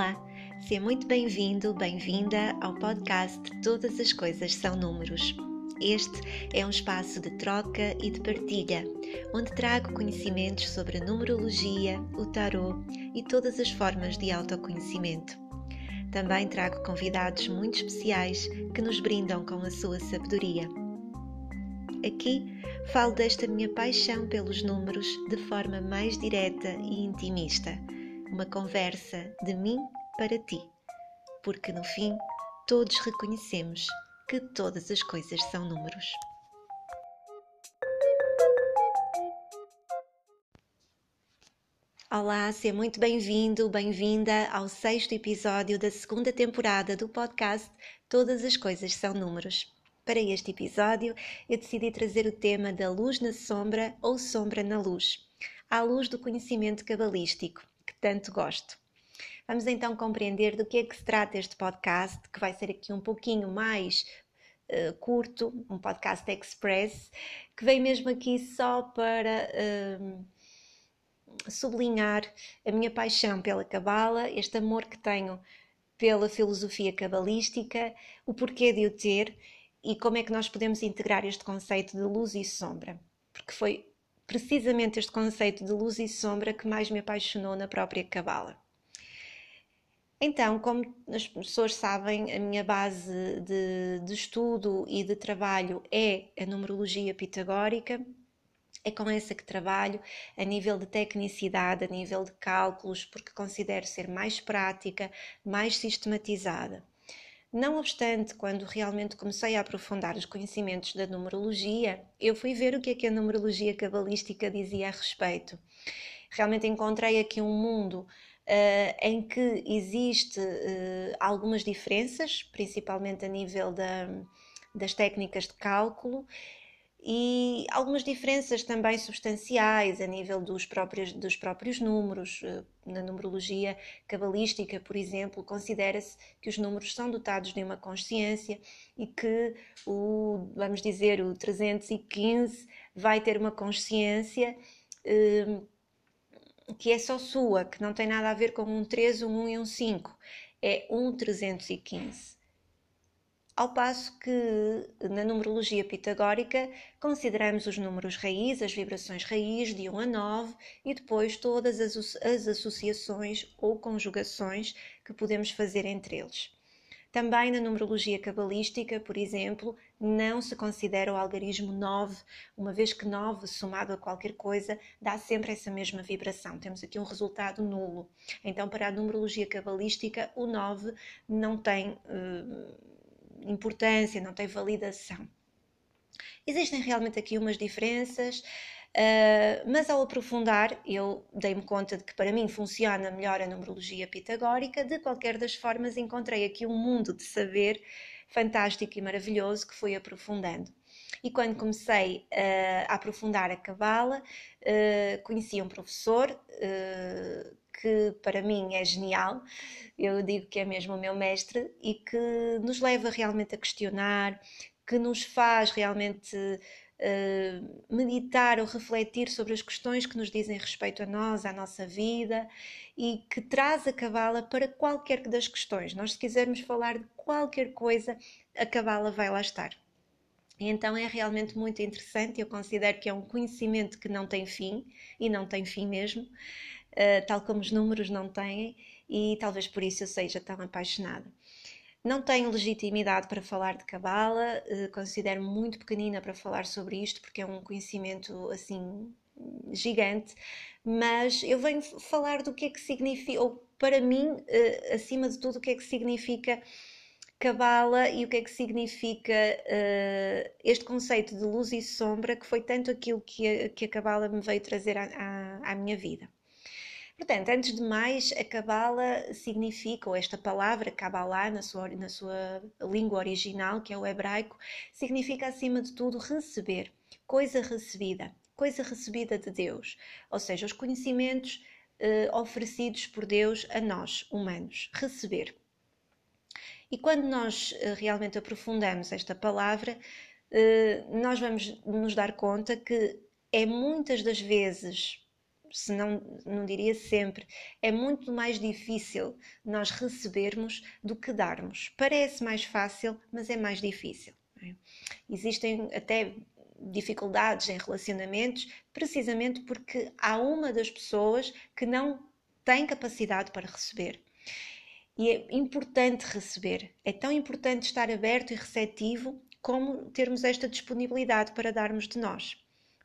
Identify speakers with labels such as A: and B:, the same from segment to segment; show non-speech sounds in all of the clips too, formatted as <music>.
A: Olá, seja muito bem-vindo, bem-vinda ao podcast Todas as Coisas São Números. Este é um espaço de troca e de partilha, onde trago conhecimentos sobre a numerologia, o tarot e todas as formas de autoconhecimento. Também trago convidados muito especiais que nos brindam com a sua sabedoria. Aqui falo desta minha paixão pelos números de forma mais direta e intimista uma conversa de mim para ti, porque no fim todos reconhecemos que todas as coisas são números. Olá, seja muito bem-vindo, bem-vinda ao sexto episódio da segunda temporada do podcast Todas as Coisas São Números. Para este episódio, eu decidi trazer o tema da luz na sombra ou sombra na luz, à luz do conhecimento cabalístico tanto gosto. Vamos então compreender do que é que se trata este podcast, que vai ser aqui um pouquinho mais uh, curto, um podcast express, que vem mesmo aqui só para uh, sublinhar a minha paixão pela Cabala, este amor que tenho pela filosofia cabalística, o porquê de o ter e como é que nós podemos integrar este conceito de luz e sombra. Porque foi precisamente este conceito de luz e sombra que mais me apaixonou na própria Cabala. Então, como as pessoas sabem, a minha base de, de, estudo e de trabalho é a numerologia pitagórica. É com essa que trabalho a nível de tecnicidade, a nível de cálculos, porque considero ser mais prática, mais sistematizada. Não obstante, quando realmente comecei a aprofundar os conhecimentos da numerologia, eu fui ver o que é que a numerologia cabalística dizia a respeito. Realmente encontrei aqui um mundo uh, em que existe uh, algumas diferenças, principalmente a nível da, das técnicas de cálculo, e algumas diferenças também substanciais a nível dos próprios, dos próprios números. Eh, na numerologia cabalística, por exemplo, considera-se que os números são dotados de uma consciência e que o, vamos dizer, o 315 vai ter uma consciência eh, que é só sua, que não tem nada a ver com um 3, um 1 e um 5. É um 315 ao passo que na numerologia pitagórica consideramos os números raiz, as vibrações raiz de 1 a 9 e depois todas as, as associações ou conjugações que podemos fazer entre eles. Também na numerologia cabalística, por exemplo, não se considera o algarismo 9, uma vez que 9 somado a qualquer coisa dá sempre essa mesma vibração. Temos aqui um resultado nulo. Então, para a numerologia cabalística, o 9 não tem. Uh, importância, não tem validação. Existem realmente aqui umas diferenças, uh, mas ao aprofundar, eu dei-me conta de que para mim funciona melhor a numerologia pitagórica. De qualquer das formas, encontrei aqui um mundo de saber fantástico e maravilhoso que fui aprofundando. E quando comecei uh, a aprofundar a Cabala, uh, conheci um professor uh, que para mim é genial, eu digo que é mesmo o meu mestre e que nos leva realmente a questionar, que nos faz realmente uh, meditar ou refletir sobre as questões que nos dizem respeito a nós, à nossa vida e que traz a cabala para qualquer das questões. Nós, se quisermos falar de qualquer coisa, a cabala vai lá estar. Então é realmente muito interessante. Eu considero que é um conhecimento que não tem fim e não tem fim mesmo. Eh, tal como os números não têm, e talvez por isso eu seja tão apaixonada. Não tenho legitimidade para falar de Cabala, uh, considero-me muito pequenina para falar sobre isto, porque é um conhecimento assim gigante, mas eu venho falar do que é que significa, ou para mim, uh, acima de tudo, o que é que significa Cabala e o que é que significa este conceito de luz e sombra, que foi tanto aquilo que a, que a Cabala me veio trazer à minha vida. Portanto, antes de mais, a Cabala significa, ou esta palavra Kabbalah, na sua, na sua língua original, que é o hebraico, significa acima de tudo receber, coisa recebida, coisa recebida de Deus, ou seja, os conhecimentos eh, oferecidos por Deus a nós, humanos, receber. E quando nós eh, realmente aprofundamos esta palavra, eh, nós vamos nos dar conta que é muitas das vezes se não, não diria sempre, é muito mais difícil nós recebermos do que darmos. Parece mais fácil, mas é mais difícil. É? Existem até dificuldades em relacionamentos, precisamente porque há uma das pessoas que não tem capacidade para receber. E é importante receber, é tão importante estar aberto e receptivo como termos esta disponibilidade para darmos de nós.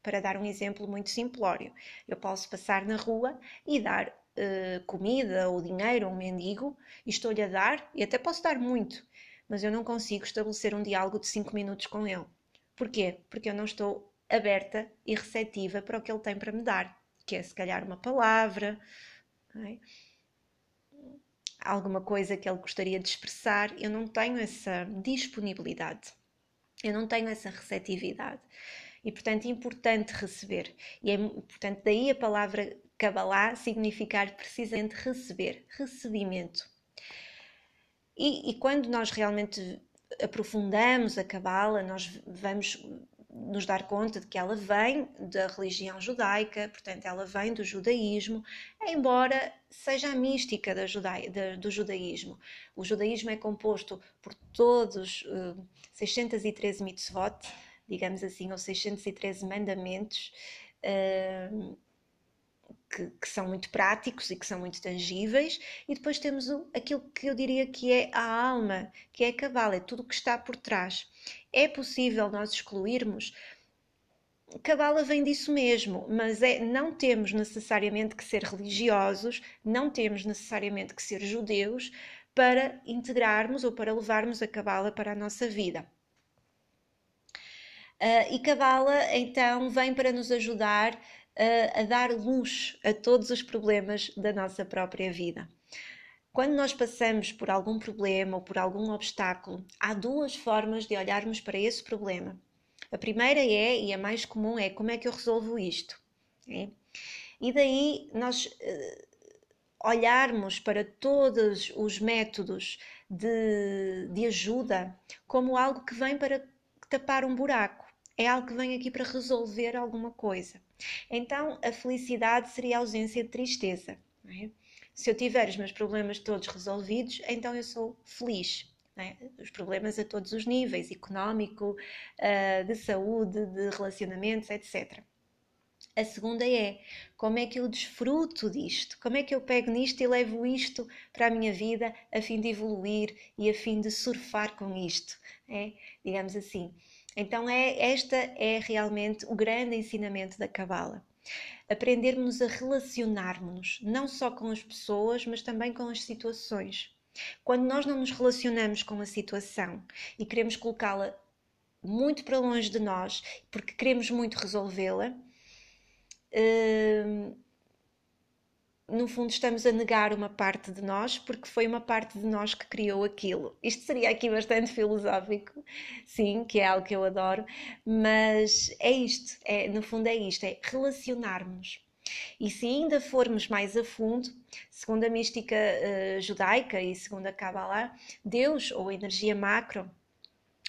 A: Para dar um exemplo muito simplório, eu posso passar na rua e dar uh, comida ou dinheiro a um mendigo e estou-lhe a dar, e até posso dar muito, mas eu não consigo estabelecer um diálogo de 5 minutos com ele. Porquê? Porque eu não estou aberta e receptiva para o que ele tem para me dar, que é se calhar uma palavra, é? alguma coisa que ele gostaria de expressar, eu não tenho essa disponibilidade, eu não tenho essa receptividade. E, portanto, é importante receber. E é, portanto, daí a palavra Kabbalah significar precisamente receber, recebimento. E, e quando nós realmente aprofundamos a Cabala, nós vamos nos dar conta de que ela vem da religião judaica, portanto, ela vem do judaísmo, embora seja a mística da da, do judaísmo. O judaísmo é composto por todos uh, 613 mitzvot, digamos assim, ou 613 mandamentos. Uh, que, que, são muito práticos e que são muito tangíveis, e depois temos o, aquilo que eu diria que é a alma, que é a cabala, é tudo o que está por trás. É possível nós excluirmos? Cabala vem disso mesmo, mas é, não temos necessariamente que ser religiosos, não temos necessariamente que ser judeus para integrarmos ou para levarmos a cabala para a nossa vida. Uh, e Cabala então vem para nos ajudar a, a dar luz a todos os problemas da nossa própria vida. Quando nós passamos por algum problema ou por algum obstáculo, há duas formas de olharmos para esse problema. A primeira é, e a mais comum, é como é que eu resolvo isto? É? E daí nós uh, olharmos para todos os métodos de, de ajuda como algo que vem para tapar um buraco, é algo que vem aqui para resolver alguma coisa. Então, a felicidade seria a ausência de tristeza. É? Se eu tiver os meus problemas todos resolvidos, então eu sou feliz. É? Os problemas a todos os níveis económico, ah, de saúde, de relacionamentos, etc. A segunda é como é que eu desfruto disto? Como é que eu pego nisto e levo isto para a minha vida a fim de evoluir e a fim de surfar com isto? É? Digamos assim. Então é esta é realmente o grande ensinamento da Cabala. Aprendermos a relacionarmos não só com as pessoas, mas também com as situações. Quando nós não nos relacionamos com a situação e queremos colocá-la muito para longe de nós, porque queremos muito resolvê-la, hum, no fundo estamos a negar uma parte de nós porque foi uma parte de nós que criou aquilo. Isto seria aqui bastante filosófico, sim, que é algo que eu adoro, mas é isto, é, no fundo é isto, é relacionarmos. E se ainda formos mais a fundo, segundo a mística uh, judaica e segundo a Kabbalah, Deus ou energia macro,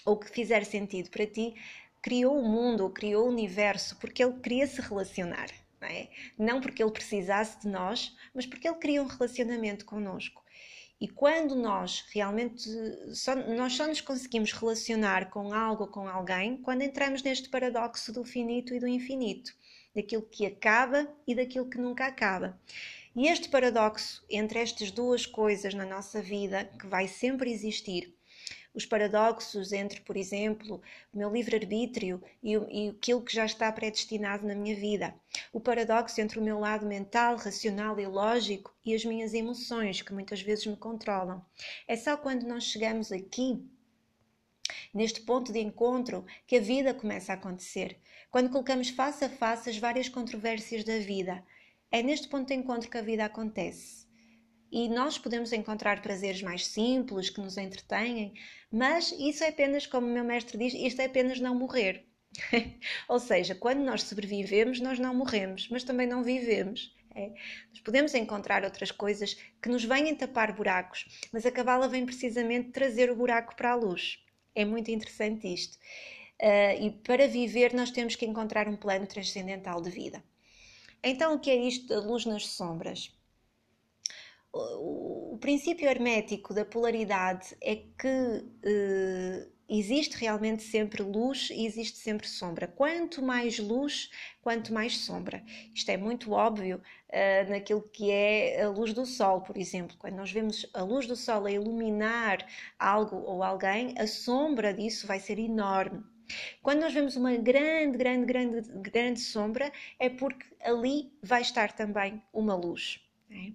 A: ou que fizer sentido para ti, criou o mundo ou criou o universo porque ele queria se relacionar. Não, é? não porque ele precisasse de nós, mas porque ele queria um relacionamento connosco. E quando nós realmente só, nós só nos conseguimos relacionar com algo ou com alguém quando entramos neste paradoxo do finito e do infinito, daquilo que acaba e daquilo que nunca acaba. E este paradoxo entre estas duas coisas na nossa vida, que vai sempre existir, os paradoxos entre, por exemplo, o meu livre-arbítrio e, e aquilo que já está predestinado na minha vida, o paradoxo entre o meu lado mental, racional e lógico e as minhas emoções, que muitas vezes me controlam. É só quando nós chegamos aqui neste ponto de encontro que a vida começa a acontecer. Quando colocamos face a face as várias controvérsias da vida, é neste ponto de encontro que a vida acontece. E nós podemos encontrar prazeres mais simples que nos entretêm, mas isso é apenas, como o meu mestre diz, isto é apenas não morrer. <laughs> Ou seja, quando nós sobrevivemos, nós não morremos, mas também não vivemos. É. Nós podemos encontrar outras coisas que nos venham tapar buracos, mas a cabala vem precisamente trazer o buraco para a luz. É muito interessante isto. Uh, e para viver, nós temos que encontrar um plano transcendental de vida. Então, o que é isto da luz nas sombras? O, princípio hermético da polaridade é que eh, existe realmente sempre luz e existe sempre sombra. Quanto mais luz, quanto mais sombra. Isto é muito óbvio uh, naquilo que é a luz do sol, por exemplo. Quando nós vemos a luz do sol a iluminar algo ou alguém, a sombra disso vai ser enorme. Quando nós vemos uma grande, grande, grande, grande sombra, é porque ali vai estar também uma luz. Né?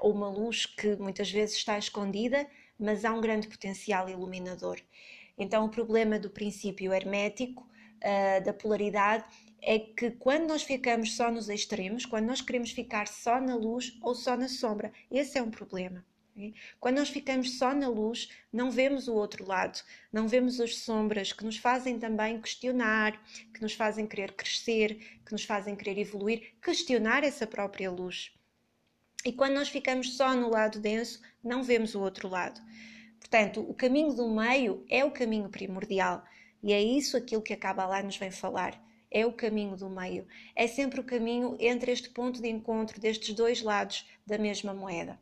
A: Ou uma luz que muitas vezes está escondida, mas há um grande potencial iluminador. Então, o problema do princípio hermético, uh, da polaridade, é que quando nós ficamos só nos extremos, quando nós queremos ficar só na luz ou só na sombra, esse é um problema. Quando nós ficamos só na luz, não vemos o outro lado, não vemos as sombras que nos fazem também questionar, que nos fazem querer crescer, que nos fazem querer evoluir, questionar essa própria luz. E quando nós ficamos só no lado denso, não vemos o outro lado. Portanto, o caminho do meio é o caminho primordial e é isso aquilo que a Kabbalah nos vem falar. É o caminho do meio. É sempre o caminho entre este ponto de encontro destes dois lados da mesma moeda.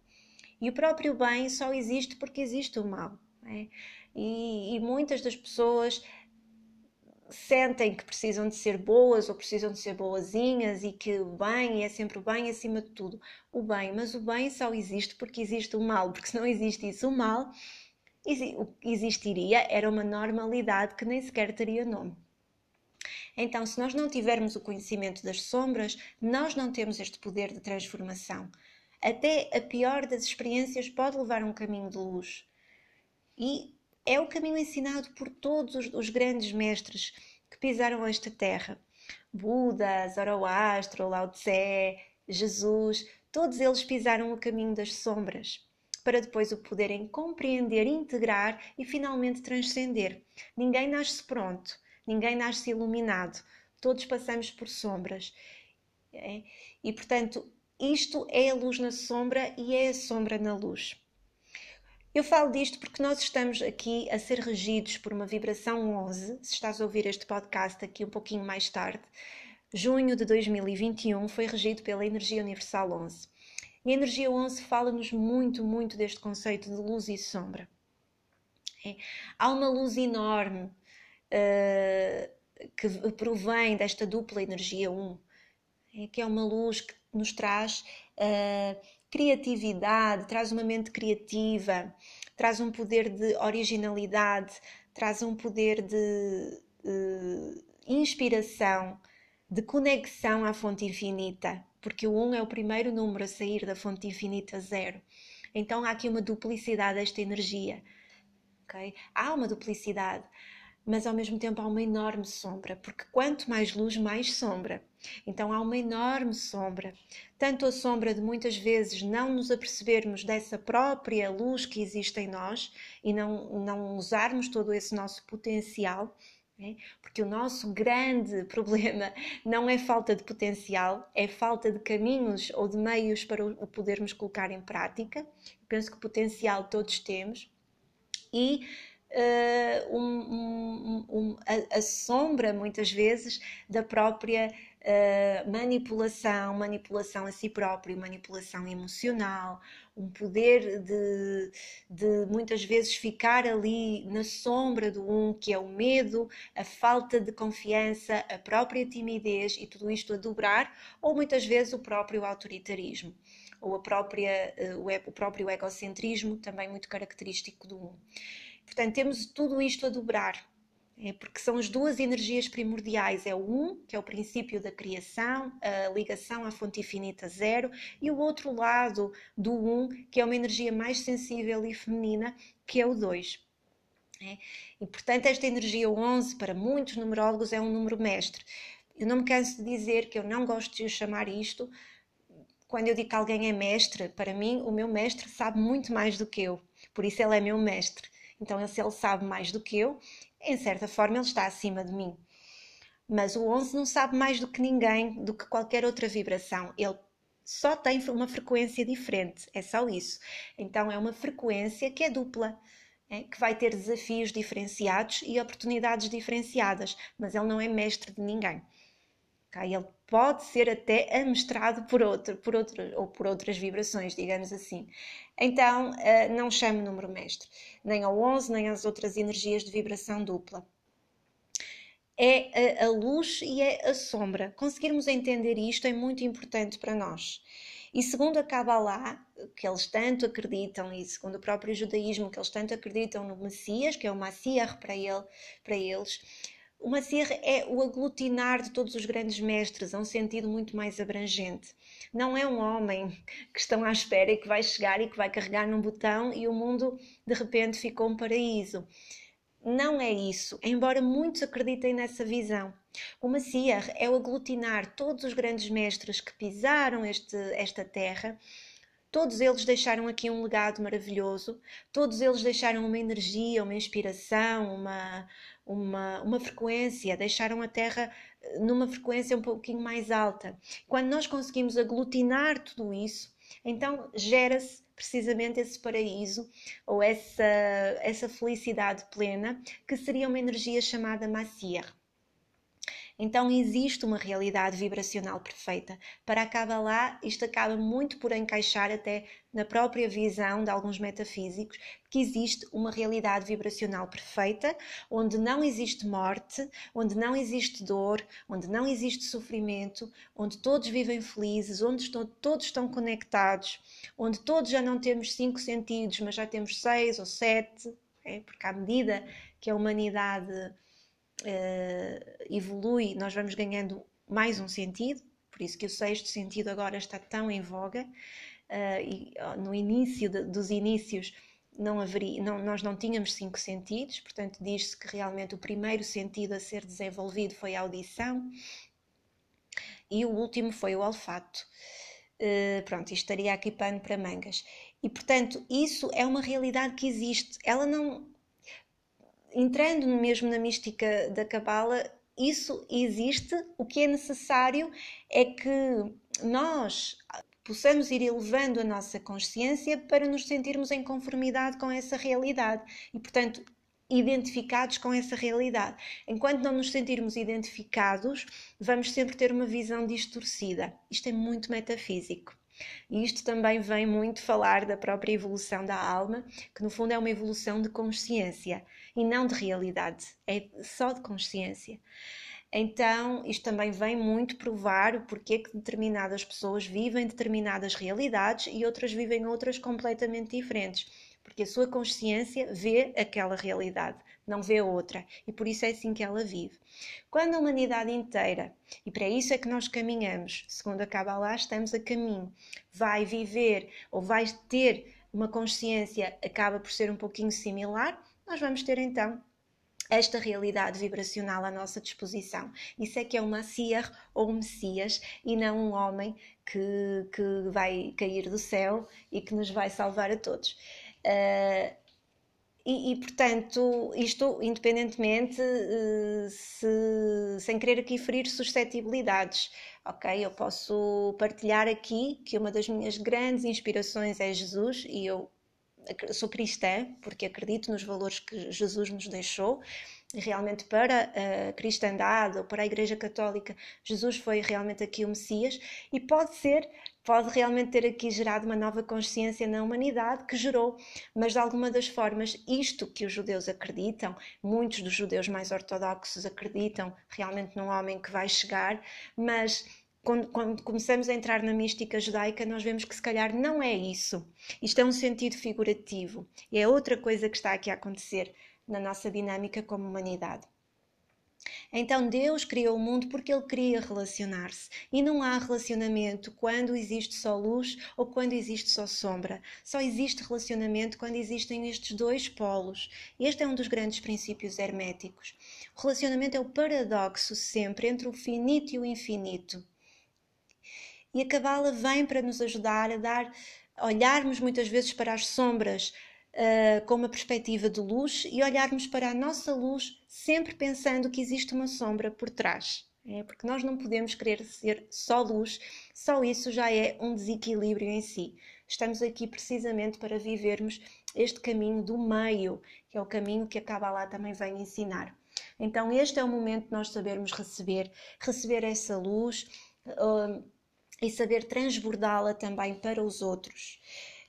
A: E o próprio bem só existe porque existe o mal. É? E, e muitas das pessoas sentem que precisam de ser boas ou precisam de ser boazinhas e que o bem é sempre o bem acima de tudo. O bem, mas o bem só existe porque existe o mal, porque se não existisse o mal, o que existiria era uma normalidade que nem sequer teria nome. Então, se nós não tivermos o conhecimento das sombras, nós não temos este poder de transformação. Até a pior das experiências pode levar a um caminho de luz. E é o caminho ensinado por todos os, grandes mestres que pisaram esta terra. Buda, Zoroastro, Lao Tse, Jesus, todos eles pisaram o caminho das sombras para depois o poderem compreender, integrar e finalmente transcender. Ninguém nasce pronto, ninguém nasce iluminado, todos passamos por sombras. É? E portanto, isto é a luz na sombra e é a sombra na luz. Eu falo disto porque nós estamos aqui a ser regidos por uma vibração 11. Se estás a ouvir este podcast aqui um pouquinho mais tarde, junho de 2021 foi regido pela Energia Universal 11. E a Energia 11 fala-nos muito, muito deste conceito de luz e sombra. É. Há uma luz enorme uh, que provém desta dupla energia 1, é, que é uma luz que nos traz. Uh, criatividade, traz uma mente criativa, traz um poder de originalidade, traz um poder de uh, inspiração, de conexão à fonte infinita, porque o 1 um é o primeiro número a sair da fonte infinita zero. Então há aqui uma duplicidade desta energia. Okay? Há uma duplicidade mas ao mesmo tempo há uma enorme sombra, porque quanto mais luz, mais sombra. Então há uma enorme sombra. Tanto a sombra de muitas vezes não nos apercebermos dessa própria luz que existe em nós e não, não usarmos todo esse nosso potencial, né? porque o nosso grande <laughs> problema não é falta de potencial, é falta de caminhos ou de meios para o podermos colocar em prática. penso que potencial todos temos. E uh, um, um, a, a, sombra, muitas vezes, da própria uh, manipulação, manipulação a si próprio, manipulação emocional, um poder de, de muitas vezes ficar ali na sombra do um, que é o medo, a falta de confiança, a própria timidez e tudo isto a dobrar, ou muitas vezes o próprio autoritarismo ou a própria, uh, o próprio egocentrismo, também muito característico do um. Portanto, temos tudo isto a dobrar, é porque são as duas energias primordiais: é o um, que é o princípio da criação, a ligação à fonte infinita zero, e o outro lado do um, que é uma energia mais sensível e feminina, que é o dois. É? E portanto, esta energia 11, para muitos numerólogos, é um número mestre. Eu não me canso de dizer que eu não gosto de chamar isto. Quando eu digo que alguém é mestre, para mim, o meu mestre sabe muito mais do que eu, por isso ele é meu mestre. Então, se ele sabe mais do que eu, em certa forma ele está acima de mim. Mas o 11 não sabe mais do que ninguém, do que qualquer outra vibração. Ele só tem uma frequência diferente, é só isso. Então, é uma frequência que é dupla. É, que vai ter desafios diferenciados e oportunidades diferenciadas, mas ele não é mestre de ninguém. Okay? Ele pode ser até amestrado por outro, por outro, ou por outras vibrações, digamos assim. Então, uh, não chame número mestre, nem ao 11, nem às outras energias de vibração dupla. É a, a luz e é a sombra. Conseguirmos entender isto é muito importante para nós. E segundo a Kabbalah, que eles tanto acreditam, e segundo o próprio judaísmo, que eles tanto acreditam no Messias, que é o Messias para, ele, para eles, o Messias é o aglutinar de todos os grandes mestres, a um sentido muito mais abrangente. Não é um homem que estão à espera e que vai chegar e que vai carregar num botão e o mundo de repente ficou um paraíso. Não é isso, embora muitos acreditem nessa visão. O Messias é o aglutinar todos os grandes mestres que pisaram este, esta terra. Todos eles deixaram aqui um legado maravilhoso, todos eles deixaram uma energia, uma inspiração, uma, uma, uma frequência, deixaram a Terra eh, numa frequência um pouquinho mais alta. Quando nós conseguimos aglutinar tudo isso, então gera-se precisamente esse paraíso ou essa, essa felicidade plena, que seria uma energia chamada Massier. Então existe uma realidade vibracional perfeita. Para a Kabbalah, isto acaba muito por encaixar até na própria visão de alguns metafísicos, que existe uma realidade vibracional perfeita, onde não existe morte, onde não existe dor, onde não existe sofrimento, onde todos vivem felizes, onde estão, todos estão conectados, onde todos já não temos cinco sentidos, mas já temos seis ou sete, é? porque à medida que a humanidade uh, evolui, nós vamos ganhando mais um sentido, por isso que o sexto sentido agora está tão em voga. Uh, e, no início de, dos inícios não haveria, não, nós não tínhamos cinco sentidos, portanto diz-se que realmente o primeiro sentido a ser desenvolvido foi a audição e o último foi o olfato. Uh, pronto, isto estaria aqui pano para mangas. E portanto, isso é uma realidade que existe. Ela não, entrando mesmo na mística da Cabala, isso existe. O que é necessário é que nós possamos ir elevando a nossa consciência para nos sentirmos em conformidade com essa realidade e, portanto, identificados com essa realidade. Enquanto não nos sentirmos identificados, vamos sempre ter uma visão distorcida. Isto é muito metafísico. E isto também vem muito falar da própria evolução da alma, que no fundo é uma evolução de consciência e não de realidade, é só de consciência. Então, isto também vem muito provar o porquê que determinadas pessoas vivem determinadas realidades e outras vivem outras completamente diferentes, porque a sua consciência vê aquela realidade, não vê outra, e por isso é assim que ela vive. Quando a humanidade inteira, e para isso é que nós caminhamos, segundo a Kabbalah, estamos a caminho, vai viver ou vai ter uma consciência, acaba por ser um pouquinho similar, nós vamos ter então esta realidade vibracional à nossa disposição. Isso é que é uma Massiar ou um Messias e não um homem que, que vai cair do céu e que nos vai salvar a todos. Uh, e, e, portanto, isto independentemente, uh, se, sem querer aqui ferir suscetibilidades, ok? Eu posso partilhar aqui que uma das minhas grandes inspirações é Jesus e eu sou cristã porque acredito nos valores que Jesus nos deixou. E realmente para a cristandade ou para a Igreja Católica, Jesus foi realmente aqui o Messias e pode ser, pode realmente ter aqui gerado uma nova consciência na humanidade que gerou, mas de alguma das formas, isto que os judeus acreditam, muitos dos judeus mais ortodoxos acreditam realmente num homem que vai chegar, mas quando, quando, começamos a entrar na mística judaica, nós vemos que se calhar não é isso. Isto é um sentido figurativo e é outra coisa que está aqui a acontecer na nossa dinâmica como humanidade. Então Deus criou o mundo porque Ele queria relacionar-se e não há relacionamento quando existe só luz ou quando existe só sombra. Só existe relacionamento quando existem estes dois polos. Este é um dos grandes princípios herméticos. O relacionamento é o paradoxo sempre entre o finito e o infinito. E a cabala vem para nos ajudar a dar, olharmos muitas vezes para as sombras uh, com uma perspectiva de luz e olharmos para a nossa luz sempre pensando que existe uma sombra por trás. É, porque nós não podemos querer ser só luz, só isso já é um desequilíbrio em si. Estamos aqui precisamente para vivermos este caminho do meio, que é o caminho que a Kabbalah também vem ensinar. Então, este é o momento de nós sabermos receber, receber essa luz uh, e saber transbordá-la também para os outros.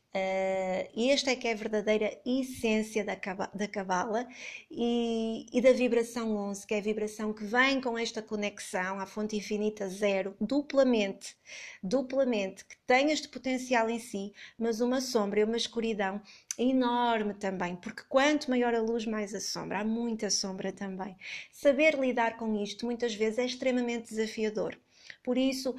A: Uh, esta é que é a verdadeira essência da, da Cabala e, e, da vibração 11, que é a vibração que vem com esta conexão à fonte infinita zero, duplamente, duplamente, que tem este potencial em si, mas uma sombra e uma escuridão enorme também, porque quanto maior a luz, mais a sombra. Há muita sombra também. Saber lidar com isto muitas vezes é extremamente desafiador. Por isso,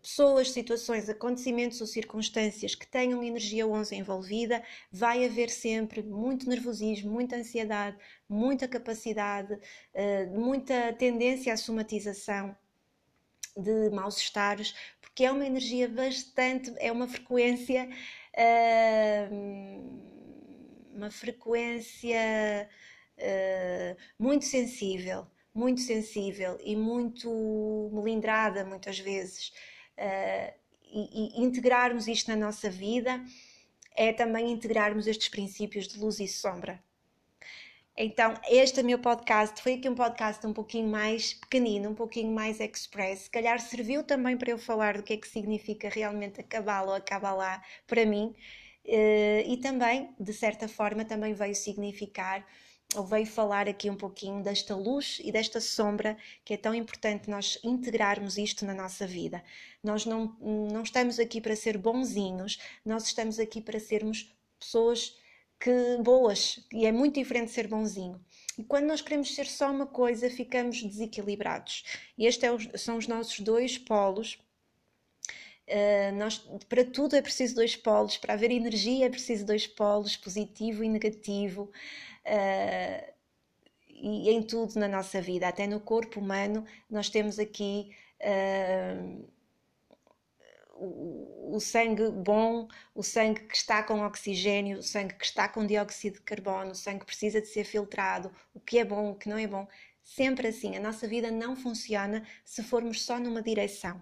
A: pessoas, situações, acontecimentos ou circunstâncias que tenham energia 11 envolvida, vai haver sempre muito nervosismo, muita ansiedade, muita capacidade, eh, muita tendência à somatização de maus estares, porque é uma energia bastante, é uma frequência, eh, uma frequência eh, muito sensível muito sensível e muito melindrada muitas vezes uh, e, e, integrarmos isto na nossa vida é também integrarmos estes princípios de luz e sombra. Então, este é meu podcast foi aqui um podcast um pouquinho mais pequenino, um pouquinho mais express. Se calhar serviu também para eu falar do que é que significa realmente a Cabala ou a Kabbalah para mim. Uh, e também, de certa forma, também veio significar veio falar aqui um pouquinho desta luz e desta sombra que é tão importante nós integrarmos isto na nossa vida. Nós não, não estamos aqui para ser bonzinhos, nós estamos aqui para sermos pessoas que boas e é muito diferente ser bonzinho. E quando nós queremos ser só uma coisa, ficamos desequilibrados. E estes é são os nossos dois polos Uh, nós, para tudo é preciso dois polos, para haver energia é preciso dois polos, positivo e negativo uh, e em tudo na nossa vida, até no corpo humano, nós temos aqui uh, o, o, sangue bom, o sangue que está com oxigênio, o sangue que está com dióxido de carbono, o sangue que precisa de ser filtrado, o que é bom, o que não é bom. Sempre assim, a nossa vida não funciona se formos só numa direção.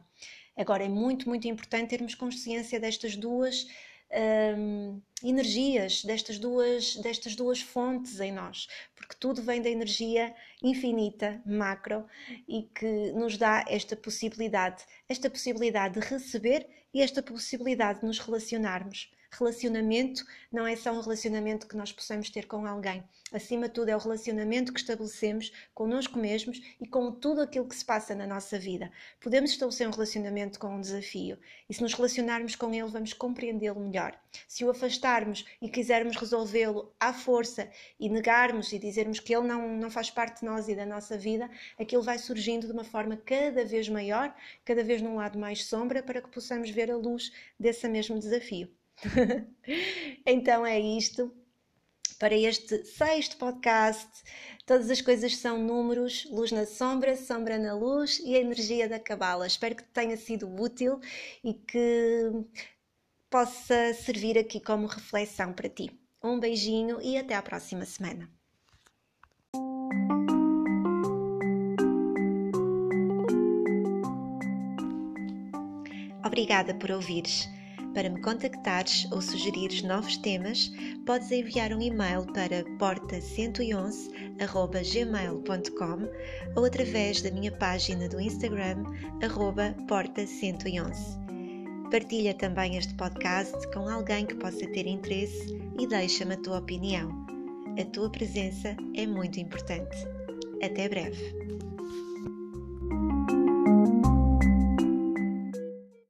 A: Agora, é muito, muito importante termos consciência destas duas um, energias destas duas, destas duas fontes em nós, porque tudo vem da energia infinita, macro, e que nos dá esta possibilidade, esta possibilidade de receber e esta possibilidade de nos relacionarmos. Relacionamento não é só um relacionamento que nós possamos ter com alguém. Acima de tudo, é o relacionamento que estabelecemos connosco mesmos e com tudo aquilo que se passa na nossa vida. Podemos estabelecer um relacionamento com um desafio e, se nos relacionarmos com ele, vamos compreendê-lo melhor. Se o afastarmos e quisermos resolvê-lo à força e negarmos e dizermos que ele não, não faz parte de nós e da nossa vida, aquilo vai surgindo de uma forma cada vez maior, cada vez num lado mais sombra, para que possamos ver a luz desse mesmo desafio. <laughs> então é isto para este sexto podcast. Todas as coisas são números, luz na sombra, sombra na luz e a energia da cabala. Espero que tenha sido útil e que possa servir aqui como reflexão para ti. Um beijinho e até à próxima semana. Obrigada por ouvires. Para me contactares ou sugerires novos temas, podes enviar um e-mail para porta111@gmail.com ou através da minha página do Instagram porta111. Partilha também este podcast com alguém que possa ter interesse e deixa-me a tua opinião. A tua presença é muito importante. Até breve.